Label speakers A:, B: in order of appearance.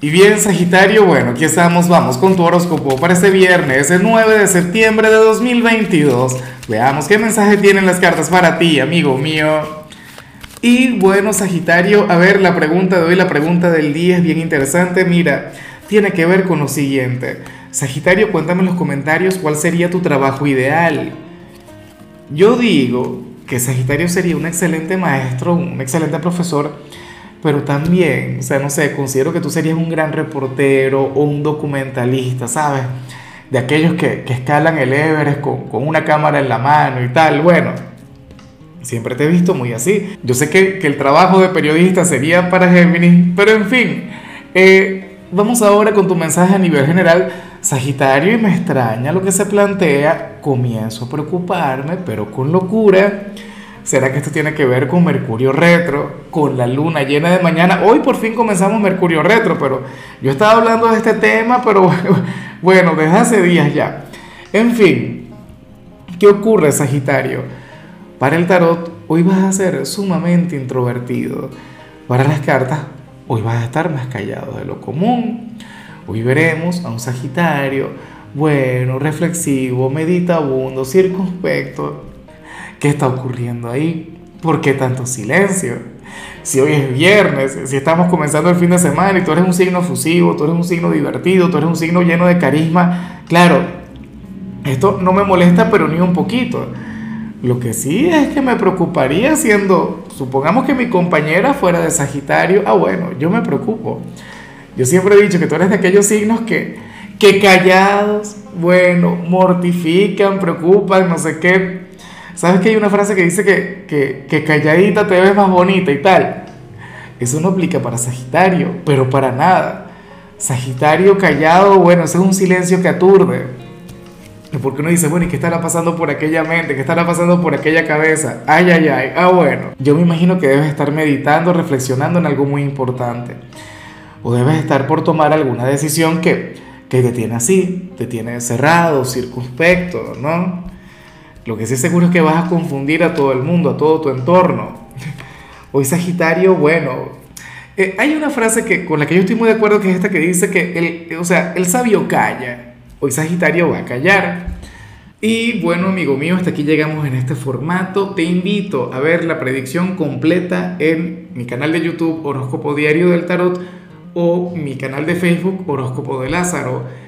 A: Y bien, Sagitario, bueno, aquí estamos, vamos con tu horóscopo para este viernes, el 9 de septiembre de 2022. Veamos qué mensaje tienen las cartas para ti, amigo mío. Y bueno, Sagitario, a ver, la pregunta de hoy, la pregunta del día es bien interesante. Mira, tiene que ver con lo siguiente. Sagitario, cuéntame en los comentarios cuál sería tu trabajo ideal. Yo digo que Sagitario sería un excelente maestro, un excelente profesor pero también, o sea, no sé, considero que tú serías un gran reportero o un documentalista, ¿sabes? De aquellos que, que escalan el Everest con, con, una cámara en la mano y tal. Bueno, siempre te he visto muy así. Yo sé que, que el trabajo de periodista sería para Géminis, pero en fin, eh, vamos ahora con tu mensaje a nivel general. Sagitario, y me extraña lo que se plantea, comienzo a preocuparme, pero con locura ¿Será que esto tiene que ver con Mercurio retro, con la luna llena de mañana? Hoy por fin comenzamos Mercurio retro, pero yo estaba hablando de este tema, pero bueno, desde hace días ya. En fin, ¿qué ocurre, Sagitario? Para el tarot, hoy vas a ser sumamente introvertido. Para las cartas, hoy vas a estar más callado de lo común. Hoy veremos a un Sagitario, bueno, reflexivo, meditabundo, circunspecto, ¿Qué está ocurriendo ahí? ¿Por qué tanto silencio? Si hoy es viernes, si estamos comenzando el fin de semana y tú eres un signo fusivo, tú eres un signo divertido, tú eres un signo lleno de carisma, claro, esto no me molesta pero ni un poquito. Lo que sí es que me preocuparía siendo, supongamos que mi compañera fuera de Sagitario, ah bueno, yo me preocupo. Yo siempre he dicho que tú eres de aquellos signos que, que callados, bueno, mortifican, preocupan, no sé qué, ¿Sabes que hay una frase que dice que, que, calladita te ves más bonita y tal? Eso no aplica para Sagitario, pero para nada. Sagitario callado, bueno, ese es un silencio que aturde. Porque uno dice, bueno, ¿y qué estará pasando por aquella mente? ¿Qué estará pasando por aquella cabeza? Ay, ay, ay. Ah, bueno. Yo me imagino que debes estar meditando, reflexionando en algo muy importante. O debes estar por tomar alguna decisión que, que te tiene así, te tiene cerrado, circunspecto, ¿no? Lo que sí seguro es que vas a confundir a todo el mundo, a todo tu entorno. Hoy Sagitario, bueno, eh, hay una frase que, con la que yo estoy muy de acuerdo que es esta que dice que el, o sea, el sabio calla. Hoy Sagitario va a callar. Y bueno, amigo mío, hasta aquí llegamos en este formato. Te invito a ver la predicción completa en mi canal de YouTube Horóscopo Diario del Tarot o mi canal de Facebook Horóscopo de Lázaro.